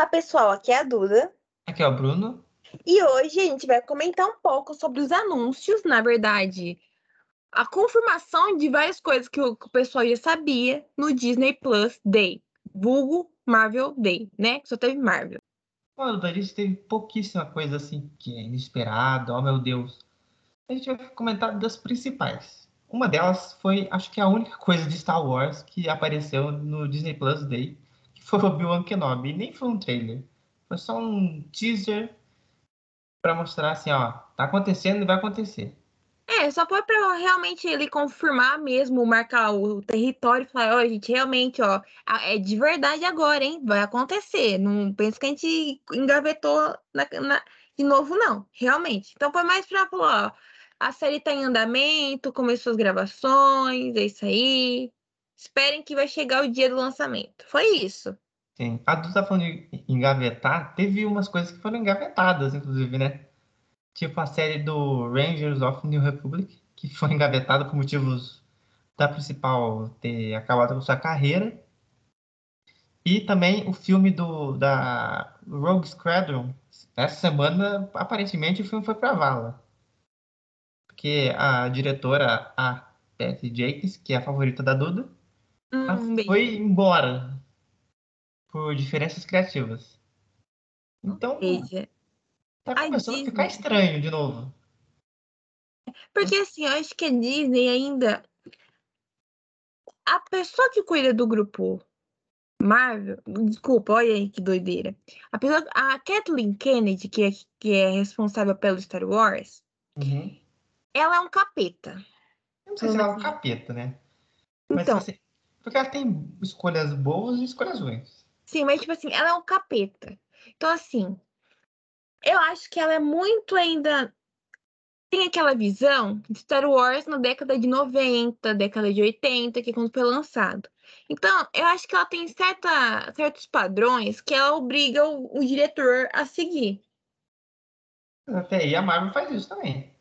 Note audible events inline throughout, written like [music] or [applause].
Olá, pessoal. Aqui é a Duda. Aqui é o Bruno. E hoje a gente vai comentar um pouco sobre os anúncios, na verdade, a confirmação de várias coisas que o, pessoal já sabia no Disney Plus Day, vulgo Marvel Day, né? Que só teve Marvel. Olha, a gente teve pouquíssima coisa assim que é inesperada, oh meu Deus. A gente vai comentar das principais. Uma delas foi, acho que a única coisa de Star Wars que apareceu no Disney Plus Day, foi Obi-Wan Kenobi. Nem foi um trailer. Foi só um teaser para mostrar assim, ó, tá acontecendo e vai acontecer. É, só foi para realmente ele confirmar mesmo, marcar o território e falar, ó, oh, gente, realmente, ó, é de verdade agora, hein? Vai acontecer. Não pensa que a gente engavetou na, na, de novo, não. Realmente. Então foi mais pra falar, ó, a série tá em andamento, começou as gravações, é isso aí. Esperem que vai chegar o dia do lançamento. Foi isso. Sim. A Du tá falando de engavetar, teve umas coisas que foram engavetadas, inclusive, né? Tipo a série do Rangers of New Republic, que foi engavetada por motivos da principal ter acabado com sua carreira. E também o filme do da Rogue Squadron. Essa semana, aparentemente, o filme foi para vala porque a diretora, a Patty Jakes, que é a favorita da Duda, hum, foi embora por diferenças criativas. Então, Veja. tá começando a, a ficar estranho de novo. Porque assim, eu acho que a Disney ainda. A pessoa que cuida do grupo Marvel, desculpa, olha aí que doideira. A, pessoa, a Kathleen Kennedy, que é, que é responsável pelo Star Wars, uhum ela é um capeta. Eu não sei se ela é um capeta, né? Mas, então, assim, porque ela tem escolhas boas e escolhas ruins. Sim, mas tipo assim, ela é um capeta. Então, assim, eu acho que ela é muito ainda. Tem aquela visão de Star Wars na década de 90, década de 80, que é quando foi lançado. Então, eu acho que ela tem certa, certos padrões que ela obriga o, o diretor a seguir. Até aí a Marvel faz isso também.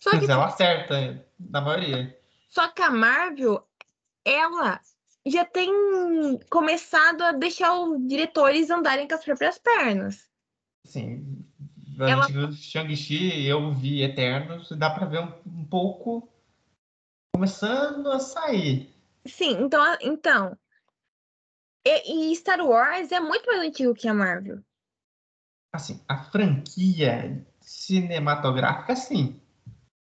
Só Mas que, ela acerta, na maioria. Só que a Marvel, ela já tem começado a deixar os diretores andarem com as próprias pernas. Sim. A ela... gente Shang-Chi, eu vi Eternos, dá pra ver um, um, pouco começando a sair. Sim, então, então e, e Star Wars é muito mais antigo que a Marvel. Assim, a franquia cinematográfica, sim.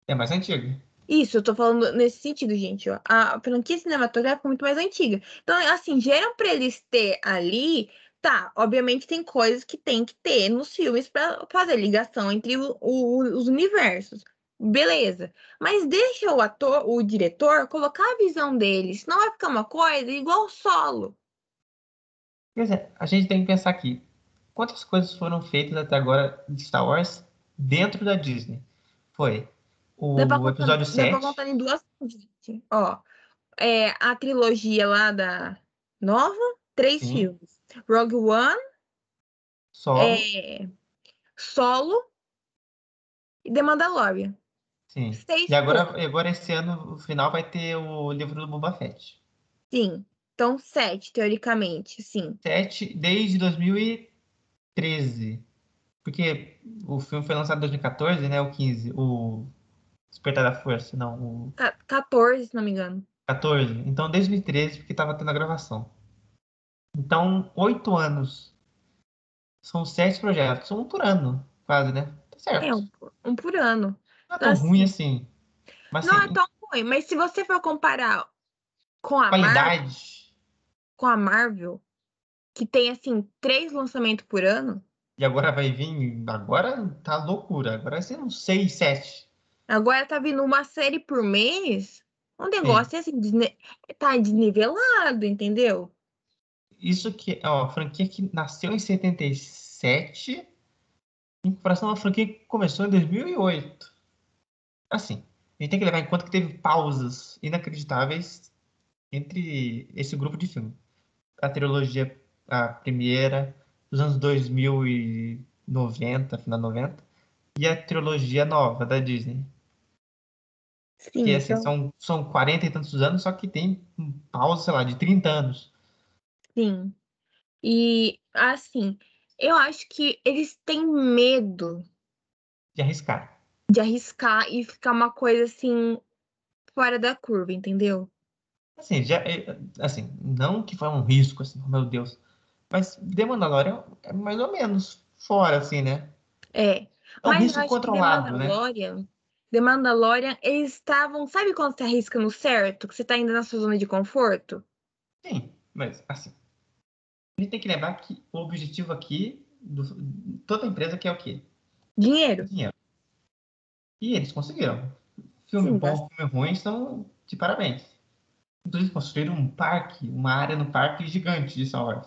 É mais antiga. Isso, eu tô falando nesse sentido, gente. A franquia cinematográfica é muito mais antiga. Então, assim, geram pra eles ter ali. Tá, obviamente tem coisas que tem que ter nos filmes para fazer ligação entre o, o, os universos. Beleza. Mas deixa o ator, o diretor, colocar a visão dele. Senão vai ficar uma coisa igual solo. Pois é, a gente tem que pensar aqui. Quantas coisas foram feitas até agora de Star Wars dentro da Disney? Foi o episódio 7. Dá pra contar em duas gente. Ó, é, a trilogia lá da nova, três Sim. filmes. Rogue One, Solo, é, Solo e The Mandalorian. Sim. Seis e agora, agora esse ano, o final, vai ter o livro do Boba Fett. Sim. Então, sete, teoricamente, sim. Sete desde 2013. Porque o filme foi lançado em 2014, né? O 15. O Despertar da Força, não. O... 14, se não me engano. 14. Então, 2013, porque tava tendo a gravação. Então, oito anos. São sete projetos. Um por ano, quase, né? Tá certo. É, um, um por ano. Não é tão assim, ruim assim. Mas, não assim, é tão ruim, mas se você for comparar com a qualidade. Marvel, com a Marvel, que tem, assim, três lançamentos por ano. E agora vai vir. Agora tá loucura. Agora vai ser uns seis, sete. Agora tá vindo uma série por mês. Um negócio Sim. assim, desne... tá desnivelado, entendeu? Isso que é uma franquia que nasceu em 77, em comparação a uma franquia que começou em 2008. Assim, a gente tem que levar em conta que teve pausas inacreditáveis entre esse grupo de filmes. A trilogia, a primeira, dos anos 2090, final 90, e a trilogia nova da Disney, Sim, que assim, então... são, são 40 e tantos anos, só que tem pausa, sei lá, de 30 anos. Sim. E assim, Eu acho que eles têm medo De arriscar. de arriscar e ficar uma coisa assim fora da curva, entendeu? Assim, já, é, assim, não que foi um risco, assim, meu Deus. Mas The Mandalorian é mais ou menos fora, assim, né? É. É um risco controlado, né? The Mandalorian, eles estavam. Sabe quando você arrisca no certo? Que você tá ainda na sua zona de conforto? Sim, mas assim. A gente tem que lembrar que o objetivo aqui, do, toda empresa quer o quê? Dinheiro. Dinheiro. E eles conseguiram. Filme Sim, bom, filme ruim, estão de parabéns. Inclusive, construíram um parque, uma área no parque gigante de Star Wars.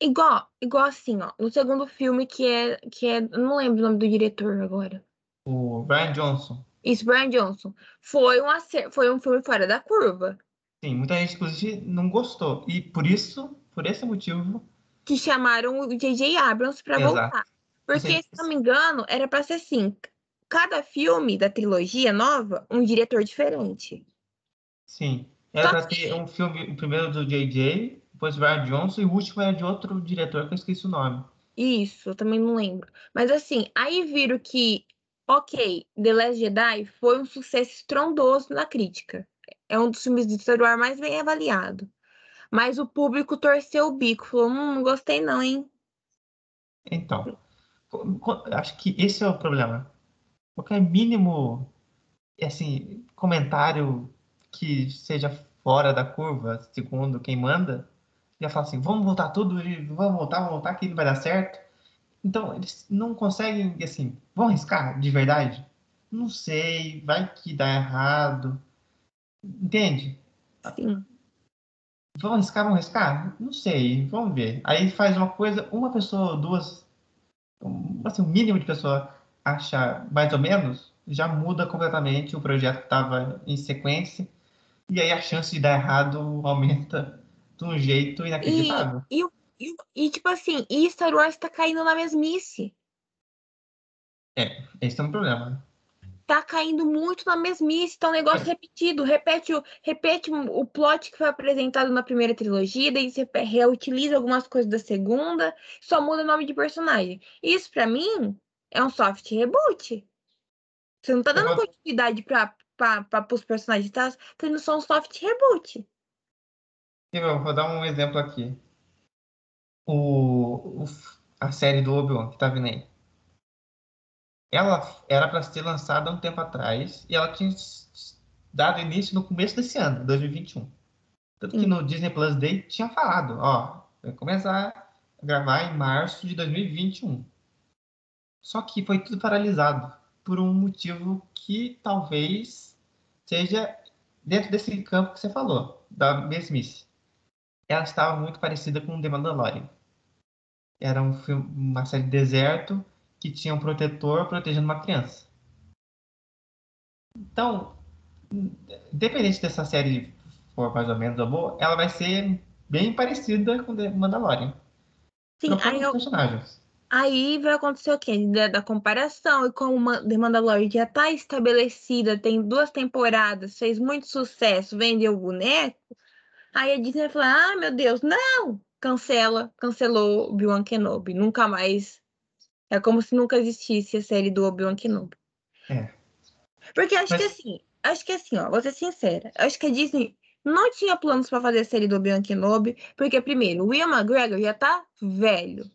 Igual, igual assim, ó. No segundo filme, que é. Que é não lembro o nome do diretor agora. O Ryan Johnson. Isso, Brian Johnson. Foi um, acer- foi um filme fora da curva. Sim, muita gente, inclusive, não gostou. E por isso, por esse motivo, Que chamaram o J.J. Abrams pra Exato. voltar. Porque, se não me engano, era pra ser assim: cada filme da trilogia nova, um diretor diferente. sim. Era pra que- ter um filme, o primeiro do J.J., depois do Ryan Johnson, e o último era de outro diretor que eu esqueci o nome. Isso, eu também não lembro. Mas assim, aí viram que, ok, The Last Jedi foi um sucesso estrondoso na crítica. É um dos filmes de Star Wars mais bem avaliado. Mas o público torceu o bico, falou, hum, não gostei não, hein? Então, acho que esse é o problema. Qualquer mínimo, assim, comentário que seja fora da curva, segundo quem manda, já fala assim, vamos voltar tudo, vamos voltar, vamos voltar, que não vai dar certo. Então, eles não conseguem, assim, vão arriscar de verdade? Não sei, vai que dá errado. Entende? Sim. Vão arriscar, vão arriscar? Não sei, vamos ver. Aí faz uma coisa, uma pessoa, duas, um, assim, o mínimo de pessoa acha mais ou menos, já muda completamente o projeto que estava em sequência, e aí a chance de dar errado aumenta de um jeito inacreditável. E, e, o- e, tipo assim, e Star Wars tá caindo na mesmice. Esse é um problema. Tá caindo muito na mesmice, tá um negócio repetido. Repete o, repete o plot que foi apresentado na primeira trilogia, daí você reutiliza algumas coisas da segunda, só muda o nome de personagem. Isso, pra mim, é um soft reboot. Você não tá dando vou- continuidade pra, pra, pra, pros personagens, tá tendo só um soft reboot. Eu vou dar um exemplo aqui. O, o- a série do Obi-Wan que tá vindo aí. Ela era para ser lançada há um tempo atrás e ela tinha dado início no começo desse ano, 2021. Tanto que Sim. no Disney Plus Day tinha falado, ó, vai começar a gravar em março de 2021. Só que foi tudo paralisado por um motivo que talvez seja dentro desse campo que você falou, da mesmice. Ela estava muito parecida com The Mandalorian. Era um filme, uma série de deserto que tinha um protetor protegendo uma criança. Então, independente dessa série for mais ou menos boa, ela vai ser bem parecida com The Mandalorian. Sim, aí eu, personagens. Aí vai acontecer o quê? Da, da comparação, e como The Mandalorian já tá estabelecida, tem duas temporadas, fez muito sucesso, vendeu o boneco, aí a Disney vai falar, ah, meu Deus, não! Cancela, cancelou Obi-Wan Kenobi, nunca mais. É como se nunca existisse a série do Obi-Wan Kenobi. É. Porque acho que Mas- assim, acho que assim, ó, vou ser sincera, acho que a Disney não tinha planos pra fazer a série do Obi-Wan Kenobi, porque primeiro, o Will McGregor já tá velho.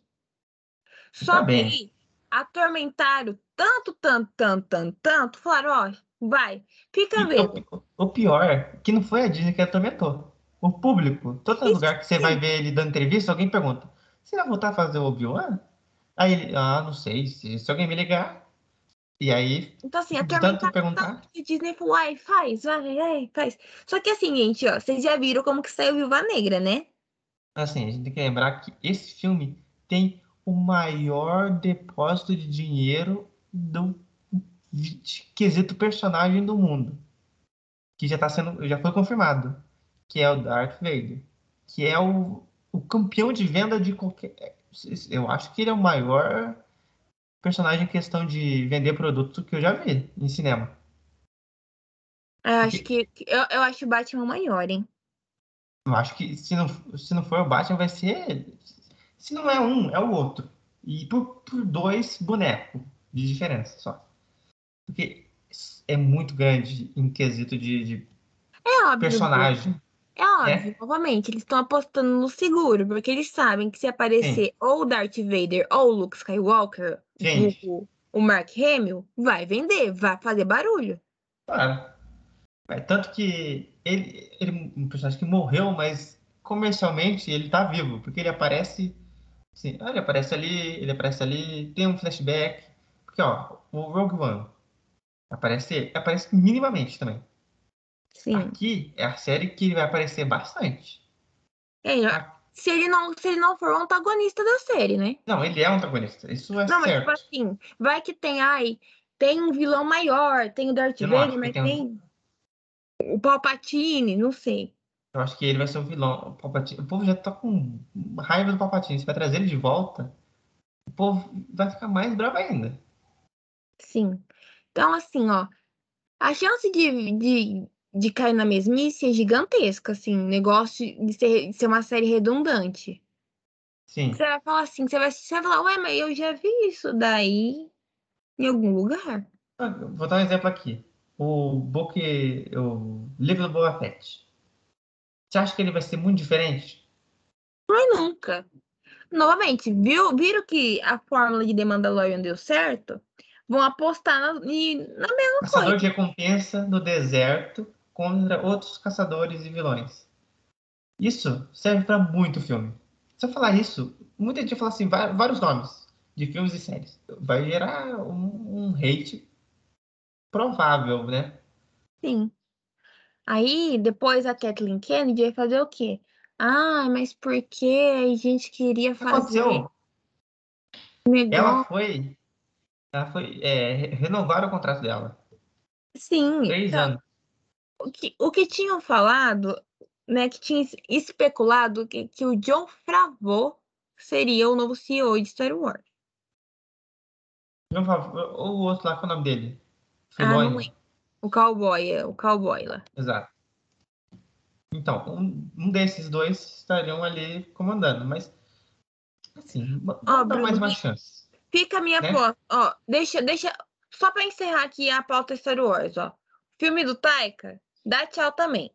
Só Tá que atormentaram tanto, tanto, tanto, tanto, tanto, falaram, ó, vai, fica E vendo. o, o pior que não foi a Disney que atormentou. O público, todo Isso lugar que você sim. vai ver ele dando entrevista, alguém pergunta: Você vai voltar a fazer o Obi-Wan? Aí ele, ah, não sei, se, se alguém me ligar. E aí, Então, assim, de tanto atormentaram perguntar, a Disney falou, ai, faz, vai, ai, faz. Só que assim, gente, ó, vocês já viram como que saiu Viúva Negra, né? assim, a gente tem que lembrar que esse filme tem o maior depósito de dinheiro do quesito personagem do mundo. Que já tá sendo, já foi confirmado. Que é o Darth Vader. Que é o, o campeão de venda de qualquer. Eu acho que ele é o maior personagem em questão de vender produto que eu já vi em cinema. Eu acho que, eu, eu acho o Batman maior, hein? Eu acho que se não, se não for o Batman, vai ser. Se não é um, é o outro. E por, por dois bonecos de diferença só. Porque é muito grande em quesito de, de É óbvio. personagem. É óbvio, novamente, eles estão apostando no seguro, porque eles sabem que se aparecer ou o Darth Vader ou o Luke Skywalker, o, o Mark Hamill, vai vender, vai fazer barulho. Claro. É, tanto que ele, ele é um personagem que morreu, mas comercialmente ele tá vivo, porque ele aparece. Assim, ah, ele aparece ali, ele aparece ali, tem um flashback. Porque, ó, o Rogue One aparece aparece minimamente também. Sim. Aqui é a série que ele vai aparecer bastante. É, se ele não, se ele não for o antagonista da série, né? Não, ele é um antagonista, isso é Não, mas certo. tipo assim, vai que tem, ai, tem um vilão maior, tem o Darth não Vader, mas tem tem o Palpatine, não sei. Eu acho que ele vai ser o vilão. O, Palpatine- o povo já tá com raiva do Palpatine. Você vai trazer ele de volta, o povo vai ficar mais bravo ainda. Sim. Então, assim, ó, a chance de, de, de cair na mesmice é gigantesca, assim, negócio de ser, de ser uma série redundante. Sim. Você vai falar assim, você vai, você vai falar, ué, mas eu já vi isso daí em algum lugar. Ah, Vou dar um exemplo aqui. O book, o livro do Boba Fett. Você acha que ele vai ser muito diferente? Mas nunca. Novamente, viu, viram que a fórmula de The Mandalorian deu certo? Vão apostar na, na mesma Caçador coisa. de recompensa no deserto contra outros caçadores e vilões. Isso serve para muito filme. Se eu falar isso, muita gente vai falar assim, vários nomes de filmes e séries. Vai gerar um, um hate provável, né? Sim. Aí, depois a Kathleen Kennedy vai fazer o quê? Ah, mas por que a gente queria O que fazer aconteceu? Ela foi, ela foi é, re- renovar o contrato dela. Sim, Três então, anos. O que, o que tinham falado, né, que tinha es- especulado que, que o John Favreau seria o novo CEO de Star Wars. Por favor, ou o outro lá, qual é o nome dele? Ah, não lembro. O cowboy, é, o cowboy lá. Exato. Então, um, um desses dois estariam ali comandando, mas assim, Ó, Bruno, mais uma chance. Fica a minha Né? aposta. Ó, deixa, deixa. Só pra encerrar aqui a pauta Star Wars, ó. Filme do Taika, dá tchau também.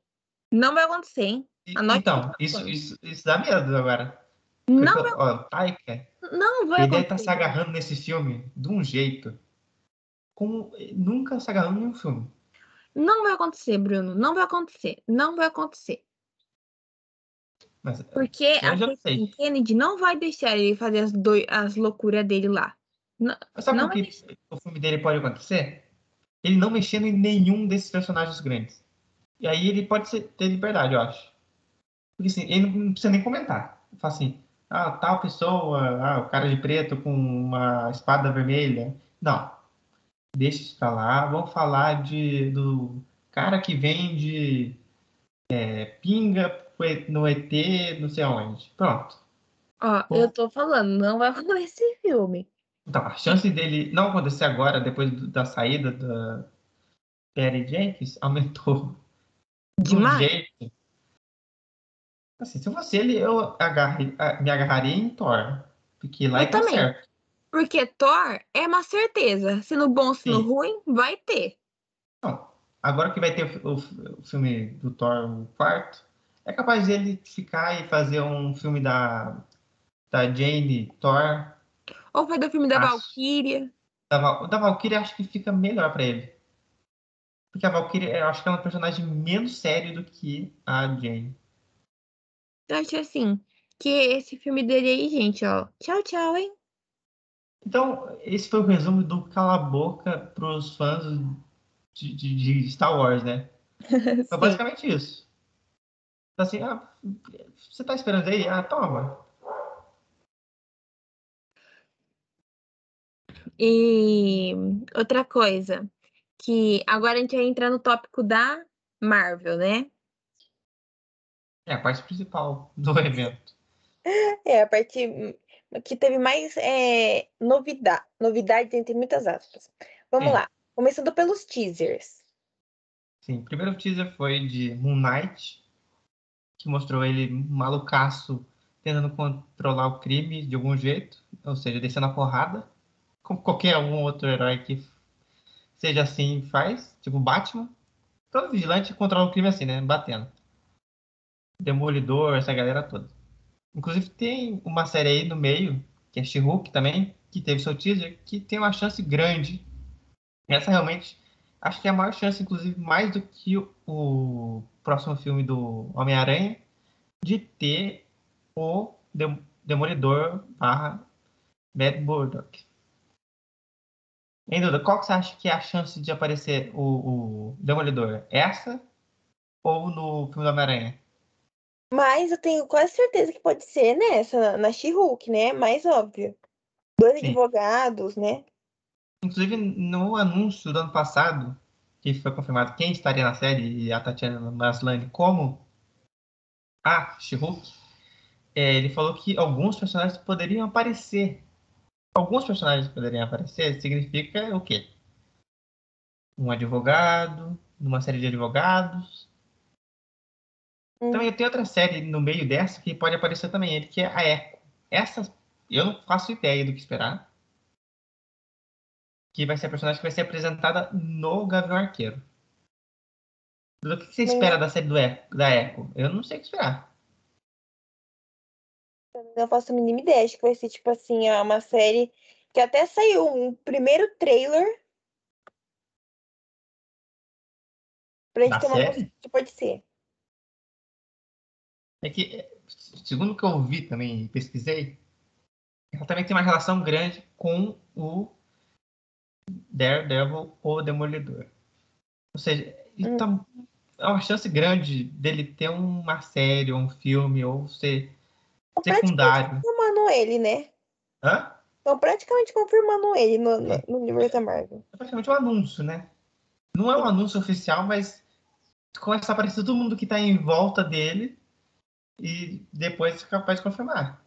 Não vai acontecer, hein? Anote então, isso, isso, isso dá medo agora. Porque, Não vai, ó, o Taika, não vai ele estar acontecer. se agarrando nesse filme de um jeito como nunca se agarrou em um filme. Não vai acontecer, Bruno. Não vai acontecer. Não vai acontecer. Mas Porque Eu a Kathleen. Kennedy não vai deixar ele fazer as, doi- as loucuras dele lá. Não, sabe Não por que o filme dele pode acontecer? Ele não mexendo em nenhum desses personagens grandes. E aí ele pode ser- ter liberdade, eu acho. Porque assim, ele não precisa nem comentar. Fala assim, ah, tal pessoa, ah, o cara de preto com uma espada vermelha. Não. Deixa isso pra lá. Vamos falar de, do cara que vende é, pinga no ET, não sei aonde. Pronto. ó, Bom. eu tô falando, não vai acontecer esse filme. Então, a chance dele não acontecer agora, depois da saída da Perry Jenkins, [laughs] aumentou de um Demais. jeito. Assim, se eu fosse ele, eu agarre- me agarraria em Thor. Porque lá Eu é tá também. certo. Porque Thor é uma certeza. Se no bom, se no ruim, vai ter. Não, agora que vai ter o, o- o filme do Thor, o quarto, é capaz dele ficar e fazer um filme da, da Jane Thor. Ou vai do filme da Acho. Valkyria. Da, da Valkyrie, acho que fica melhor pra ele. Porque a Valkyrie, eu acho que é um personagem menos sério do que a Jane. Eu acho assim, que esse filme dele aí, gente, ó. Tchau, tchau, hein? Então, esse foi o resumo do Cala a Boca pros fãs de, de- de Star Wars, né? [laughs] Foi Sim. basicamente isso. Então, assim, ah, você tá esperando aí? Ah, toma. E outra coisa, que agora a gente vai entrar no tópico da Marvel, né? É a parte principal do [laughs] evento. É, a parte que teve mais é, novidade, novidades entre muitas aspas. Vamos Sim. lá, começando pelos teasers. Sim, o primeiro teaser foi de Moon Knight, que mostrou ele malucaço tentando controlar o crime de algum jeito, ou seja, descendo a porrada, como qualquer um outro herói que seja assim faz, tipo Batman. Todo vigilante controla o crime assim, né? Batendo. Demolidor, essa galera toda. Inclusive tem uma série aí no meio, que é She-Hulk também, que teve seu teaser, que tem uma chance grande. Essa realmente, acho que é a maior chance, inclusive, mais do que o, próximo filme do Homem-Aranha, de ter o Demolidor barra Bad Murdock. Em Duda, qual que você acha que é a chance de aparecer o, o Demolidor? Essa ou no filme do Homem-Aranha? Mas eu tenho quase certeza que pode ser nessa, na She-Hulk, né? Mais óbvio. Dois Sim. advogados, né? Inclusive, no anúncio do ano passado, que foi confirmado quem estaria na série, e a Tatiana Maslany como a She-Hulk, é, ele falou que alguns personagens poderiam aparecer. Alguns personagens poderiam aparecer significa o quê? Um advogado, numa série de advogados. Hum. Também tem outra série no meio dessa que pode aparecer também, ele que é a Echo. Essa eu não faço ideia do que esperar. Que vai ser a personagem que vai ser apresentada no Gavião Arqueiro. O que você espera da série do Echo, da Echo? Eu não sei o que esperar. Eu não faço a mínima ideia. Acho que vai ser, tipo assim, uma série que até saiu um primeiro trailer. Pra gente Da ter uma série? noção que pode ser. É que, é, segundo o que eu vi também e pesquisei, ela também tem uma relação grande com o Daredevil ou Demolidor. Ou seja, Hum. então, é uma chance grande dele ter uma série, ou um filme, ou ser secundário. confirmando ele, né? Hã? Estão praticamente confirmando ele no, no, É. no universo da Marvel. É praticamente um anúncio, né? Não é um anúncio oficial, mas começa a aparecer todo mundo que está em volta dele e depois é capaz de confirmar.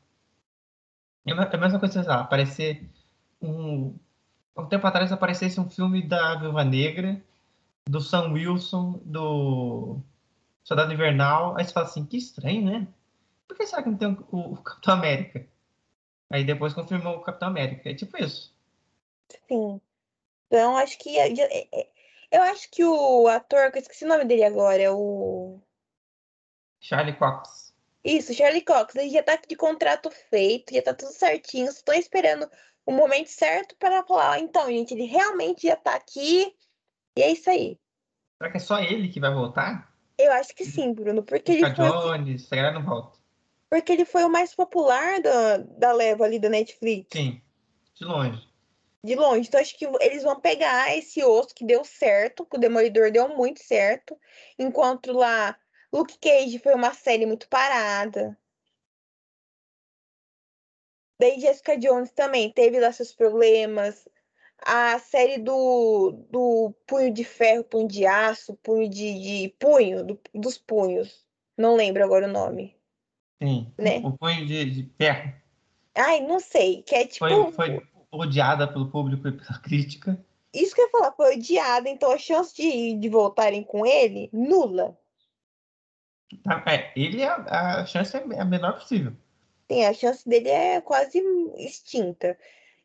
É a é a mesma coisa, sei lá, aparecer um... Um tempo atrás aparecesse um filme da Viúva Negra, do Sam Wilson, do Soldado Invernal, aí você fala assim, que estranho, né? Por que será que não tem o, o Capitão América? Aí depois confirmou o Capitão América. É tipo isso. Sim. Então, acho que. é- é- é- Eu acho que o ator, que eu esqueci o nome dele agora, é o. Charlie Cox. Isso, Charlie Cox. Ele já tá de contrato feito, já tá tudo certinho. Tô esperando o momento certo para falar. "Ah, Então, gente, ele realmente já tá aqui. E é isso aí. Será que é só ele que vai voltar? Eu acho que sim, Bruno, porque ele foi, Jones, essa galera não volta. Porque ele foi o mais popular da, da leva ali da Netflix. Sim, de longe. de longe. Então, acho que eles vão pegar esse osso que deu certo, que o Demolidor deu muito certo, enquanto lá Luke Cage foi uma série muito parada. Daí Jessica Jones também teve lá seus problemas. A série do, do Punho de Ferro, Punho de Aço, Punho de, de Punho, do- dos Punhos. Não lembro agora o nome. Sim. Né? O punho de, de ferro Ai, não sei. Que é tipo. foi, foi odiada pelo público e pela [laughs] crítica. Isso que eu ia falar, foi odiada, então a chance de, de voltarem com ele, nula. Tá? É, ele é, a chance é a menor possível. Sim, a chance dele é quase extinta.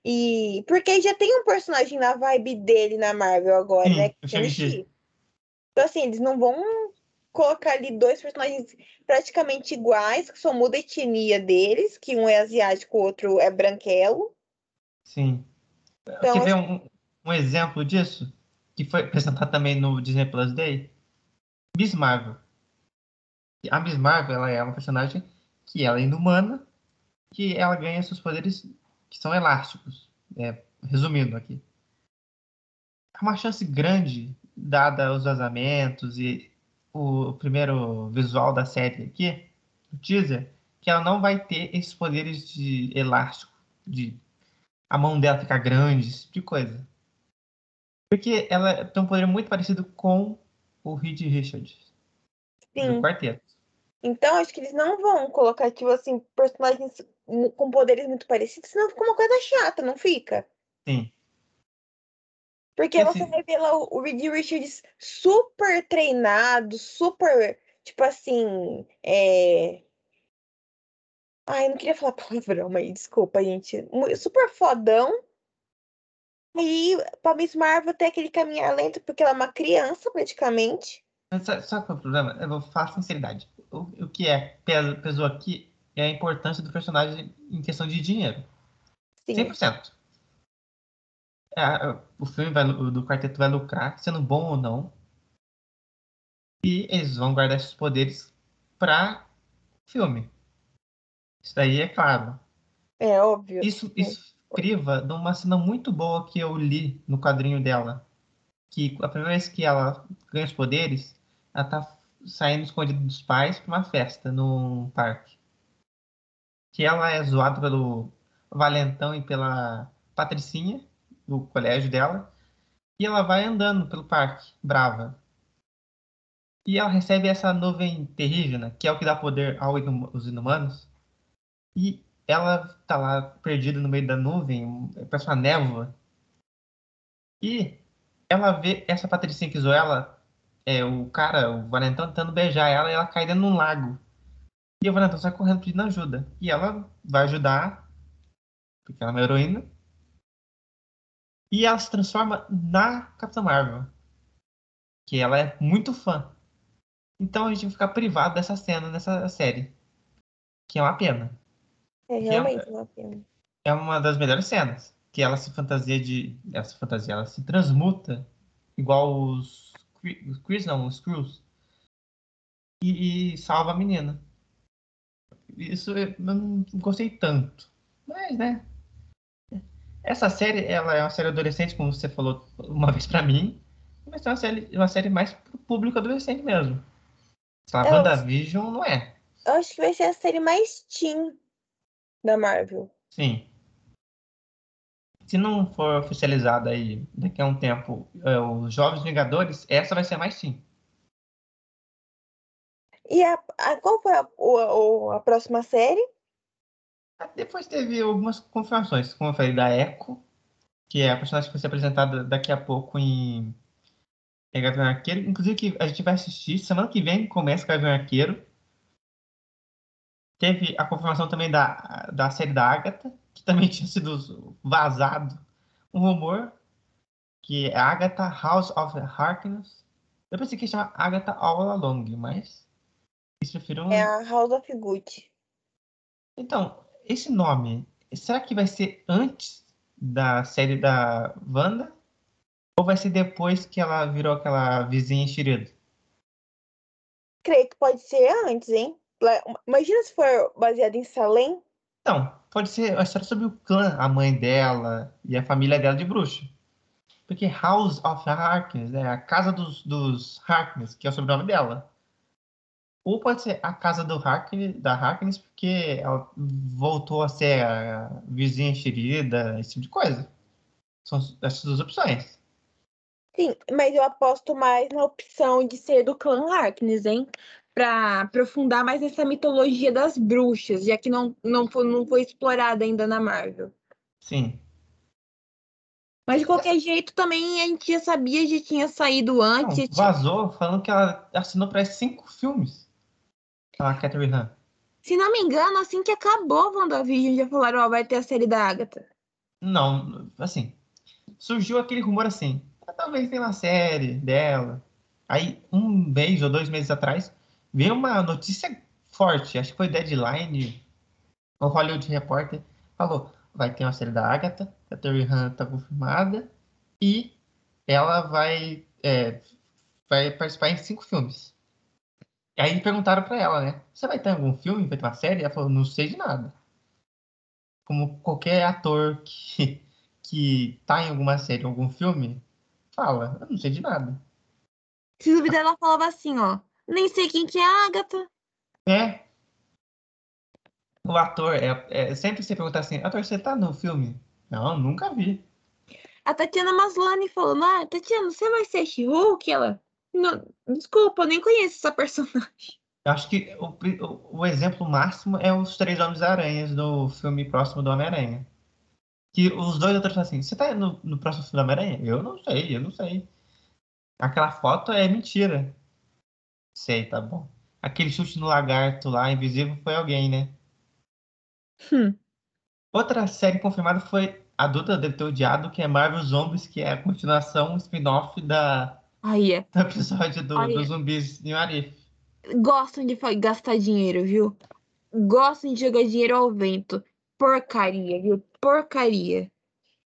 E porque já tem um personagem na vibe dele na Marvel agora, Sim, né? Que é o. Shang-Chi. Então, assim, eles não vão colocar ali dois personagens praticamente iguais, que só muda a etnia deles, que um é asiático, o outro é branquelo. Sim. Então, Quer ver um, um exemplo disso? Que foi apresentado também no Disney Plus Day? Miss Marvel. A Miss Marvel ela é uma personagem que ela é inumana, que ela ganha seus poderes que são elásticos. É, resumindo aqui. Há uma chance grande, dada os vazamentos e o primeiro visual da série aqui, o teaser, que ela não vai ter esses poderes de elástico, de a mão dela ficar grande, esse tipo de coisa. Porque ela tem um poder muito parecido com o Reed Richards, do sim. quarteto. Então, acho que eles não vão colocar, tipo assim, personagens com poderes muito parecidos, senão fica uma coisa chata, não fica? Sim. Porque E você assim- ver lá o Reed Richards super treinado, super, tipo assim, é... Ai, não queria falar [laughs] palavrão, mas desculpa, gente. Super fodão. Aí, pra Miss Marvel ter aquele caminhar lento, porque ela é uma criança, praticamente. Sabe, sabe qual é o problema? Eu vou falar sinceridade. O, o que é pe- pesou aqui é a importância do personagem em questão de dinheiro. Sim. 100%. É, o filme vai, do quarteto vai lucrar, sendo bom ou não. E eles vão guardar esses poderes para filme. Isso daí é claro. É óbvio. Isso, isso priva de uma cena muito boa que eu li no quadrinho dela. Que a primeira vez que ela ganha os poderes, ela tá saindo escondida dos pais para uma festa no parque. Que ela é zoada pelo Valentão e pela Patricinha, do colégio dela. E ela vai andando pelo parque, brava. E ela recebe essa nuvem terrígena, que é o que dá poder aos inumanos. E ela tá lá perdida no meio da nuvem, parece uma névoa. E ela vê essa Patricinha que zoou ela, é, o cara, o Valentão, tentando beijar ela e ela cai dentro de um lago. E o Valentão sai correndo pedindo ajuda. E ela vai ajudar, porque ela é uma heroína. E ela se transforma na Capitã Marvel. Que ela é muito fã. Então a gente vai ficar privado dessa cena nessa série. Que é uma pena. É realmente uma pena. É uma das melhores cenas. Que ela se fantasia de. Ela se fantasia, ela se transmuta igual os. Os Chris não, os Screws. E, e salva a menina. Isso eu não gostei tanto. Mas, né? Essa série, ela é uma série adolescente, como você falou uma vez pra mim. Mas é uma série, uma série mais pro público adolescente mesmo. Sei lá, Eu- WandaVision não é. Eu acho que vai ser a série mais teen da Marvel. Sim. Se não for oficializada aí daqui a um tempo é, os Jovens Vingadores, essa vai ser mais sim. E a, a- qual foi a, o- o- a próxima série? Depois teve algumas confirmações, como eu falei, da Echo, que é a personagem que vai ser apresentada daqui a pouco em em Gavião Arqueiro. Inclusive, que a gente vai assistir semana que vem, começa Gavião Arqueiro. Teve a confirmação também da, da série da Agatha, que também [laughs] tinha sido vazado um rumor, que é Agatha House of Harkness. Eu pensei que ia chamar Agatha All Along, mas eles preferiram... É a House of Gucci. Então, esse nome, será que vai ser antes da série da Wanda? Ou vai ser depois que ela virou aquela vizinha enxerida? Creio que pode ser antes, hein? Imagina se for baseado em Salem. Não, pode ser a história sobre o clã, a mãe dela e a família dela de bruxa. Porque House of Harkness é a casa dos, dos Harkness, que é o sobrenome dela. Ou pode ser a casa do Harkness, da Harkness, porque ela voltou a ser a vizinha enxerida, esse tipo de coisa. São essas duas opções. Sim, mas eu aposto mais na opção de ser do clã Harkness, hein? Pra aprofundar mais essa mitologia das bruxas, já que não, não, foi, não foi explorada ainda na Marvel. Sim. Mas de qualquer jeito, também a gente já sabia, já tinha saído Não, antes. tinha- vazou falando que ela assinou para cinco filmes. A Catherine Han. Se não me engano, assim que acabou WandaVision, já falaram, ó, vai ter a série da Agatha. Não, assim, surgiu aquele rumor assim, "Ah, talvez tenha uma série dela. Aí, um mês ou dois meses atrás, veio uma notícia forte, acho que foi Deadline, o Hollywood Reporter, falou, vai ter uma série da Agatha, a Terry Han tá confirmada, e ela vai, é, vai participar em cinco filmes. E aí perguntaram pra ela, né, você vai ter algum filme, vai ter uma série? Ela falou, não sei de nada como qualquer ator que, [laughs] que tá em alguma série, algum filme, fala, eu não sei de nada. Se duvidar, ela falava assim, ó. Nem sei quem que é a Agatha. É. O ator, é, é sempre você perguntar assim, ator, você tá no filme? Não, nunca vi. A Tatiana Maslany falando, ah, Tatiana, você vai ser She-Hulk? Ela, não, desculpa, eu nem conheço essa personagem. Acho que o, o, o exemplo máximo é os Três Homens-Aranhas do filme próximo do Homem-Aranha. Que os dois atores falam assim, você tá no, no próximo filme do Homem-Aranha? Eu não sei, eu não sei. Aquela foto é mentira. Sei, tá bom. Aquele chute no lagarto lá, invisível, foi alguém, né? Hum. Outra série confirmada foi a Duda deve ter odiado, que é Marvel Zombies, que é a continuação, spin-off da, Aí é. do episódio do, dos zumbis em Arif. Gostam de gastar dinheiro, viu? Gostam de jogar dinheiro ao vento. Porcaria, viu? Porcaria.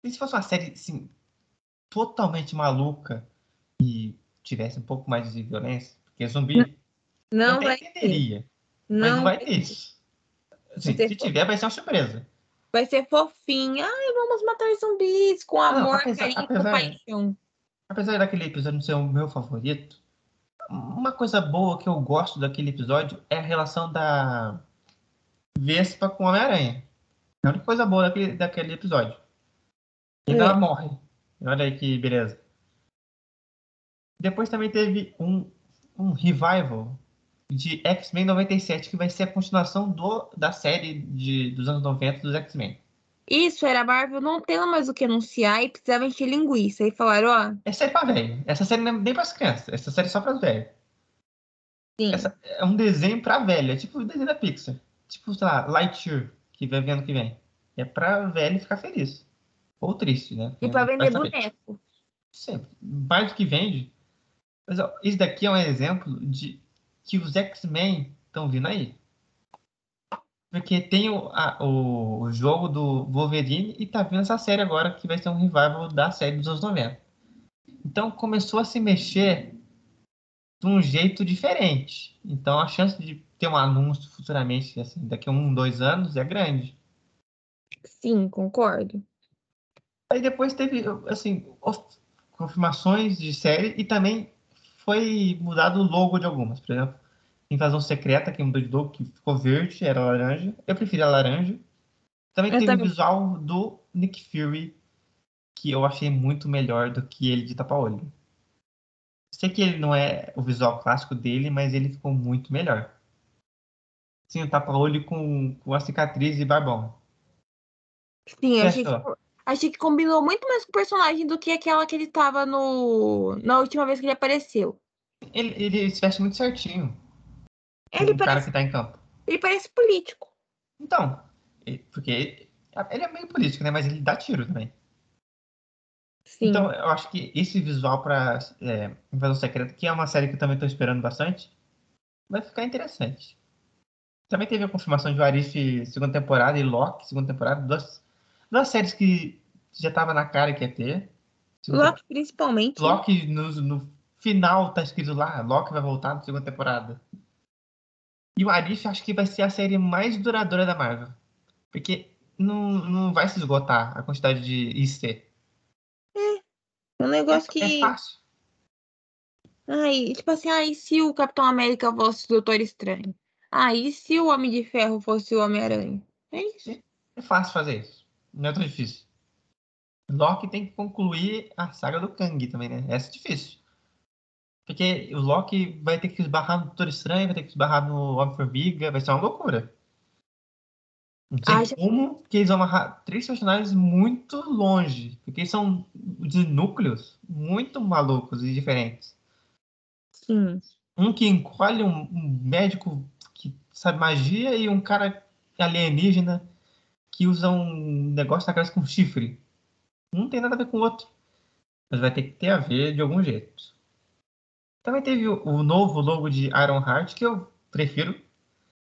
E se fosse uma série, assim, totalmente maluca e tivesse um pouco mais de violência, porque zumbi Não até vai ter. entenderia, mas Não não vai ter isso. Assim, ter se tiver, vai ser uma surpresa. Vai ser fofinha. Ai, vamos matar zumbis com Não, amor, apesar- carinho, apesar- compaixão. Apesar daquele episódio não ser o meu favorito, uma coisa boa que eu gosto daquele episódio é a relação da Vespa com Homem-Aranha. É a única coisa boa daquele, daquele episódio. E É. ela morre. Olha aí que beleza. Depois também teve um, um revival de X-Men 97, que vai ser a continuação do, da série de, dos anos 90 dos X-Men. Isso, era a Marvel não tendo mais o que anunciar e precisava encher linguiça. E falaram, ó, É série pra velho. Essa série não é nem pras crianças. Essa série é só pras velhos. sim. Essa é um desenho pra velho. É tipo o desenho da Pixar. Tipo, sei lá, Lightyear, que vai vendo que vem. É pra velho ficar feliz. Ou triste, né? E pra vender boneco. Sempre. Mais do que vende. Mas ó, isso daqui é um exemplo de que os X-Men estão vindo aí. Porque tem o, a- o, o jogo do Wolverine e tá vindo essa série agora que vai ser um revival da série dos anos 90. Então começou a se mexer de um jeito diferente. Então a chance de ter um anúncio futuramente, assim, daqui a um, dois anos, é grande. Sim, concordo. Aí depois teve, assim, confirmações de série e também foi mudado o logo de algumas. Por exemplo, Invasão Secreta, que mudou de logo, que ficou verde, era laranja. Eu preferi a laranja. Também Eu teve também. o visual do Nick Fury, que eu achei muito melhor do que ele de tapa-olho. Sei que ele não é o visual clássico dele, mas ele ficou muito melhor. Sim, o tapa-olho com, com a cicatriz e barbão. Sim, achei que, achei que combinou muito mais com o personagem do que aquela que ele tava no, na última vez que ele apareceu. Ele, ele se veste muito certinho. Ele cara parece, que tá em campo. ele parece político. Então, porque ele é meio político, né? Mas ele dá tiro também. Sim. Então, eu acho que esse visual pra é, Invasão Secreta, que é uma série que eu também tô esperando bastante, vai ficar interessante. Também teve a confirmação de Warif segunda temporada e Loki segunda temporada, duas, duas séries que já tava na cara que ia ter. Segunda Loki, principalmente. Loki no, no final tá escrito lá, Loki vai voltar na segunda temporada. E o Arif acho que vai ser a série mais duradoura da Marvel. Porque não, não vai se esgotar a quantidade de IC. Um negócio é, que. é fácil. Ai, tipo assim, ai, se o Capitão América fosse o Doutor Estranho? E se o Homem de Ferro fosse o Homem-Aranha? É isso. É fácil fazer isso. Não é tão difícil. Loki tem que concluir a saga do Kang também, né? Essa é difícil. Porque o Loki vai ter que esbarrar no Doutor Estranho, vai ter que esbarrar no Homem-Formiga, vai ser uma loucura. Não sei Ah, já- como que eles vão amarrar três personagens muito longe. Porque são de núcleos muito malucos e diferentes. Sim. Um que encolhe um, um médico que sabe magia e um cara alienígena que usa um negócio na cabeça com chifre. Um não tem nada a ver com o outro. Mas vai ter que ter a ver de algum jeito. Também teve o, o novo logo de Iron Heart, que eu prefiro.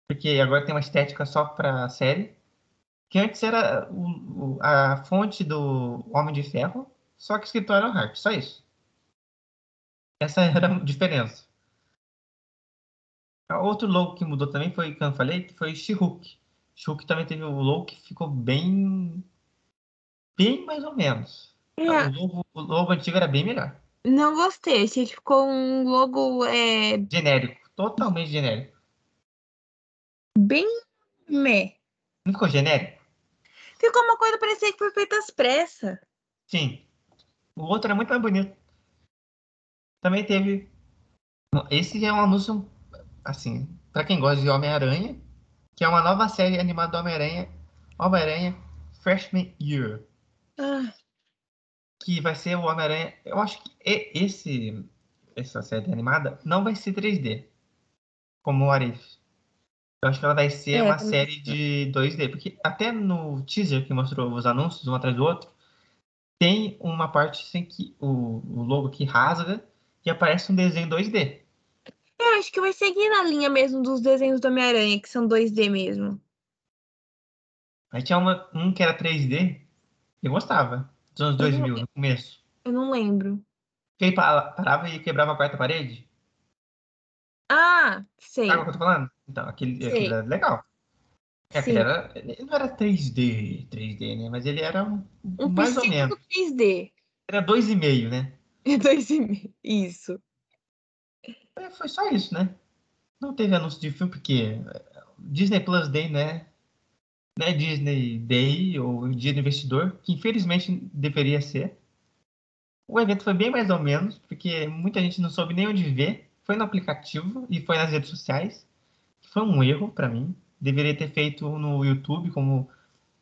Porque agora tem uma estética só pra série. Que antes era o- o- a fonte do Homem de Ferro, só que escrito Iron Heart, só isso. Essa [laughs] era a diferença. Ah, Outro logo que mudou também foi, que eu falei, que foi She-Hulk. She-Hulk também teve o logo que ficou bem. Bem mais ou menos. É, O, logo, o logo antigo era bem melhor. Não gostei. Achei que ficou um logo é, Genérico. Totalmente genérico. bem meh. Não ficou genérico? Ficou uma coisa parecia que foi feita às pressas. Sim. O outro era muito mais bonito. Também teve. Esse é um anúncio, assim, pra quem gosta de Homem-Aranha, que é uma nova série animada do Homem-Aranha, Homem-Aranha Freshman Year. Ah, que vai ser o Homem-Aranha. Eu acho que esse, essa série animada não vai ser 3D, como o Arif. Eu acho que ela vai ser É, uma série de 2D, porque até no teaser que mostrou os anúncios um atrás do outro, tem uma parte assim que o, o logo que rasga e aparece um desenho 2D. Eu acho que vai seguir na linha mesmo dos desenhos do Homem-Aranha, que são 2D mesmo. Aí tinha uma, um que era 3D, eu gostava, dos anos Eu não- 2000, no começo. Eu não lembro. Que aí pa- parava e quebrava a quarta parede. Ah, sei. Sabe o que eu tô falando? Então, aquele, Sei. aquele era legal. É, aquele era, ele não era 3D, 3D, né? Mas ele era um, Um mais ou menos. do 3D. Era 2,5, né? [laughs] Dois e meio. Isso. É, Foi só isso, né? Não teve anúncio de filme, porque é, Disney Plus Day, né? Não é Disney Day ou Dia do Investidor, que infelizmente deveria ser. O evento foi bem mais ou menos, porque muita gente não soube nem onde ver. Foi no aplicativo e foi nas redes sociais. que Foi um erro para mim. Deveria ter feito no YouTube, como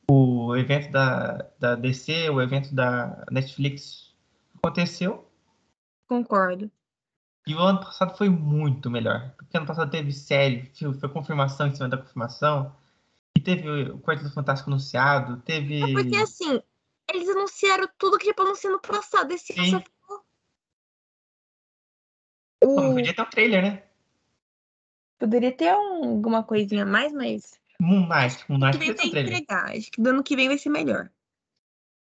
o evento da, da DC, o evento da Netflix aconteceu. Concordo. E o ano passado foi muito melhor. Porque ano passado teve série, foi confirmação em cima da confirmação. Teve o Quarto do Fantástico anunciado, teve. É porque assim, eles anunciaram tudo que já anunciar no passado. Esse ano só ficou. Podia ter um trailer, né? Poderia ter um- alguma coisinha a mais, mas. Moon Knight, Moon Knight que ter vai um trailer. entregar. Acho que do ano que vem vai ser melhor.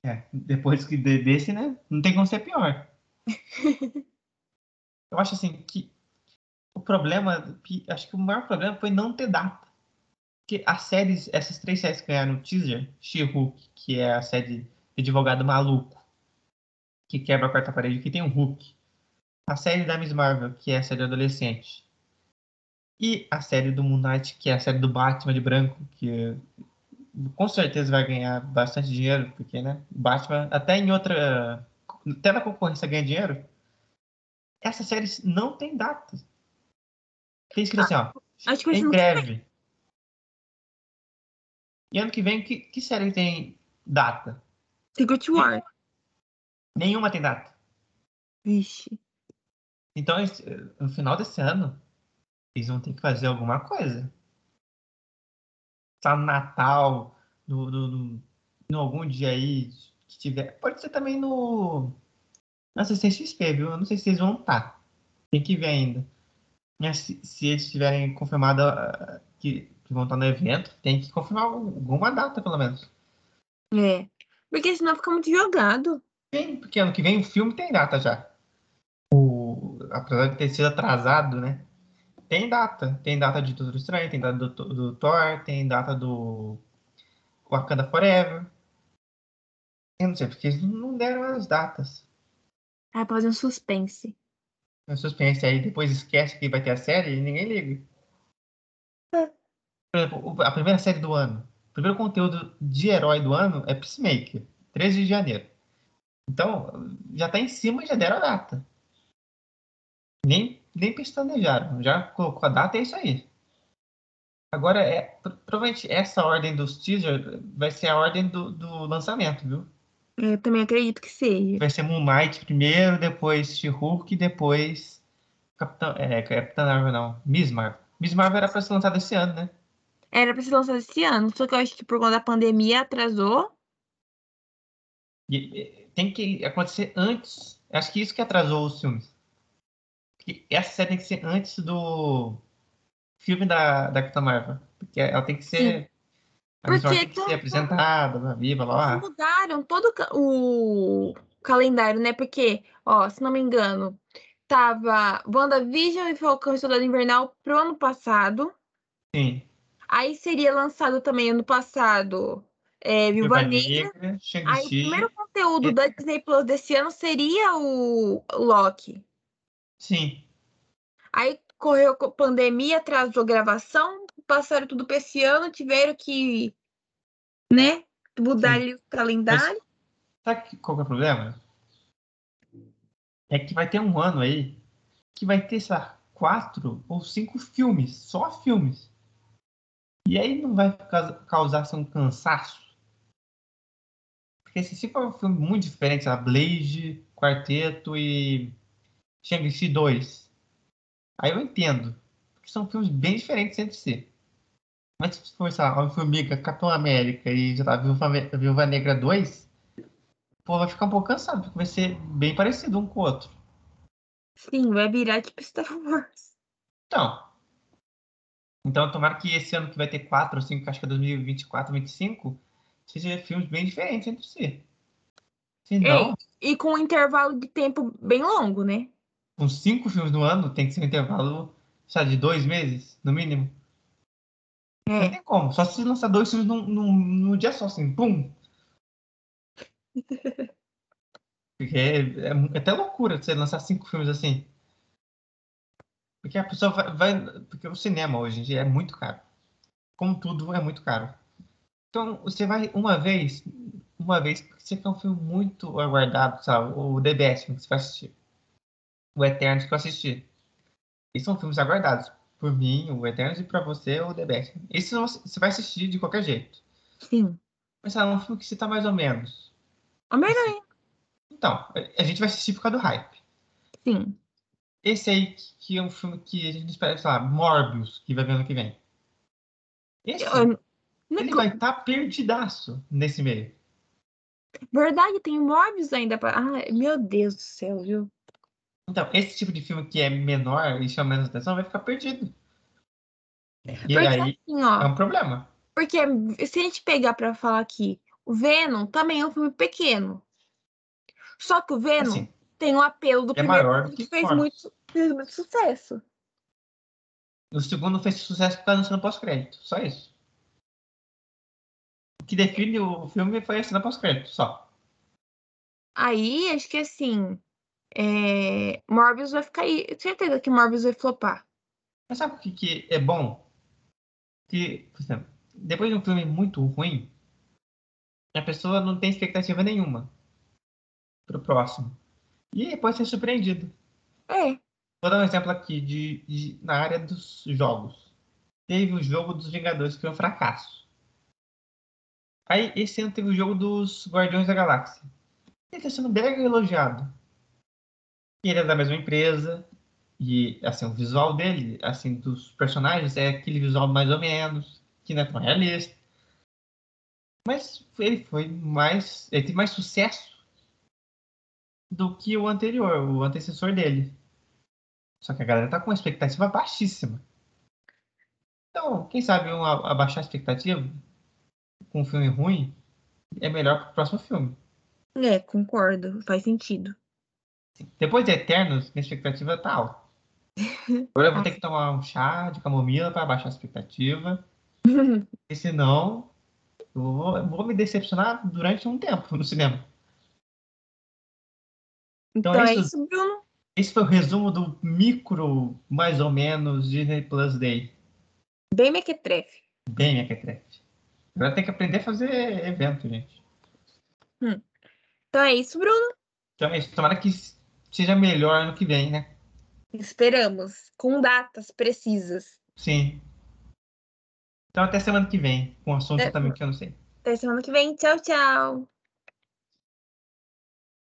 É, depois que de- desse, né? Não tem como ser pior. [laughs] Eu acho assim que o problema, acho que o maior problema foi não ter data. Porque as séries, essas três séries que ganharam o teaser, She-Hulk, que é a série de advogado maluco, que quebra a quarta parede, que tem um Hulk. A série da Miss Marvel, que é a série adolescente. E a série do Moon Knight, que é a série do Batman de branco, que com certeza vai ganhar bastante dinheiro, porque, né, Batman, até em outra, até na concorrência ganha dinheiro. Essas séries não tem data. Tem escrito assim, ó, Acho que em que breve. E ano que vem, que, que série tem data? Secret War. Nenhuma tem data. Vixe. Então, no final desse ano, eles vão ter que fazer alguma coisa. Tá no Natal, no, no, no- no algum dia aí que tiver. Pode ser também no. Na CCXP, viu? Eu não sei se eles vão estar. Tem que ver ainda. Mas se, se eles tiverem confirmado ah, que, que vão estar no evento, tem que confirmar alguma data, pelo menos. É. Porque senão fica muito jogado. Tem, porque ano que vem o filme tem data já. O, apesar de ter sido atrasado, né? Tem data. Tem data de Doutor Estranho, tem data do, do Thor, tem data do Wakanda Forever. Eu não sei, porque eles não deram as datas. Ah, pra fazer um suspense. No suspense aí, depois esquece que vai ter a série e ninguém liga. Por exemplo, a primeira série do ano. O primeiro conteúdo de herói do ano é Peacemaker, 13 de janeiro. Então, já tá em cima e já deram a data. Nem, nem pestanejaram. Já colocou a data e é isso aí. Agora, é, pro- provavelmente essa ordem dos teasers vai ser a ordem do, do lançamento, viu? É, Eu também acredito que seja. Vai ser Moon Knight primeiro, depois She-Hulk depois Capitão, é, Capitã Marvel não, Miss Marvel. Miss Marvel era pra ser lançada esse ano, né? Era pra ser lançado esse ano, só que eu acho que por conta da pandemia atrasou. E, tem que acontecer antes. Acho que isso que atrasou os filmes. Porque essa série tem que ser antes do filme da, da Capitã Marvel. Porque ela tem que ser. A Miss Porque tem que todo- ser apresentada, na viva lá. Mudaram todo o calendário, né? Porque, ó, se não me engano, tava WandaVision e Falcão e Soldado Invernal pro ano passado. Sim. Aí seria lançado também ano passado é, Viúva Negra. Aí o primeiro conteúdo e- da Disney Plus desse ano seria o Loki. Sim. Aí correu a pandemia, atrasou a gravação, passaram tudo pra esse ano, tiveram que, né, mudar o calendário. Sabe que- qual que é o problema? É que vai ter um ano aí que vai ter, sei lá, quatro ou cinco filmes, só filmes. E aí não vai causa- causar um cansaço? Porque se se for um filme muito diferente, sei lá, Blade, Quarteto e Shang-Chi 2, aí eu entendo. Porque são filmes bem diferentes entre si. Mas se for, sei lá, Homem-Formiga, Capitão América e, sei lá, Viúva, Viúva Negra 2, pô, vai ficar um pouco cansado, porque vai ser bem parecido um com o outro. Sim, vai virar tipo Star Wars. Então. Então, tomara que esse ano que vai ter 4 ou 5, acho que é 2024, 2025, seja filmes bem diferentes entre si. Se não, E, e com um intervalo de tempo bem longo, né? com cinco filmes no ano, tem que ser um intervalo, sabe, de dois meses, no mínimo. Não É. tem como. Só se lançar dois filmes num, num, num dia só, assim, pum. [laughs] Porque é, é é até loucura você lançar cinco filmes assim. Porque a pessoa vai, vai- Porque o cinema hoje em dia é muito caro. Como tudo, é muito caro. Então, você vai uma vez, uma vez, porque você quer um filme muito aguardado, sabe? O The Best, que você vai assistir. O Eternos que eu assisti. Esses são filmes aguardados. Por mim, o Eternos, e pra você, o The Best. Esse você vai assistir de qualquer jeito. Sim. Mas sabe, um filme que você tá mais ou menos. Homem-Aranha. Então, a- a gente vai assistir por causa do hype. Sim. Esse aí, que- é um filme que a gente espera, sei lá, Morbius, que vai vir ano que vem. Esse, Eu- ele vai estar perdidaço nesse meio. Verdade, tem Morbius ainda pra. Ai, meu Deus do céu, viu? Então, esse tipo de filme que é menor e chama menos atenção vai ficar perdido. E Porque aí assim, é ó. um problema. Porque se a gente pegar pra falar aqui, o Venom também é um filme pequeno. Só que o Venom Assim, tem o apelo do é primeiro maior que que fez muito, fez muito sucesso. o segundo fez sucesso por causa da cena pós-crédito. Só isso. O que define o filme foi a cena pós-crédito, só. Aí, acho que assim, é... Morbius vai ficar aí. Certeza que Morbius vai flopar. Mas sabe o que, que é bom? Que, por exemplo, depois de um filme muito ruim, a pessoa não tem expectativa nenhuma pro próximo. E pode ser surpreendido. É, Vou dar um exemplo aqui de, de- na área dos jogos. Teve o jogo dos Vingadores, que foi um fracasso. Aí, esse ano teve o jogo dos Guardiões da Galáxia. Ele está sendo bem elogiado. Ele é da mesma empresa. E, assim, o visual dele, assim, dos personagens, é aquele visual mais ou menos, que não é tão realista. Mas ele foi mais... Ele teve mais sucesso do que o anterior, o antecessor dele. Só que a galera tá com uma expectativa baixíssima. Então, quem sabe um abaixar a expectativa com um filme ruim é melhor pro próximo filme. é, concordo. Faz sentido. Depois de Eternos, minha expectativa tá alta. [laughs] Agora eu vou ter que tomar um chá de camomila para abaixar a expectativa. [laughs] Porque senão eu vou, eu vou me decepcionar durante um tempo no cinema. Então, Então é é isso. isso, Bruno. Esse foi o resumo do micro, mais ou menos, Disney Plus Day. Bem mequetrefe. Bem, Mequetrefe. Agora tem que aprender a fazer evento, gente. Então é isso, Bruno. Então é isso. Tomara que seja melhor ano que vem, né? Esperamos. Com datas precisas. Sim. Então até semana que vem, com um assunto É. também que eu não sei. Até semana que vem. Tchau, tchau.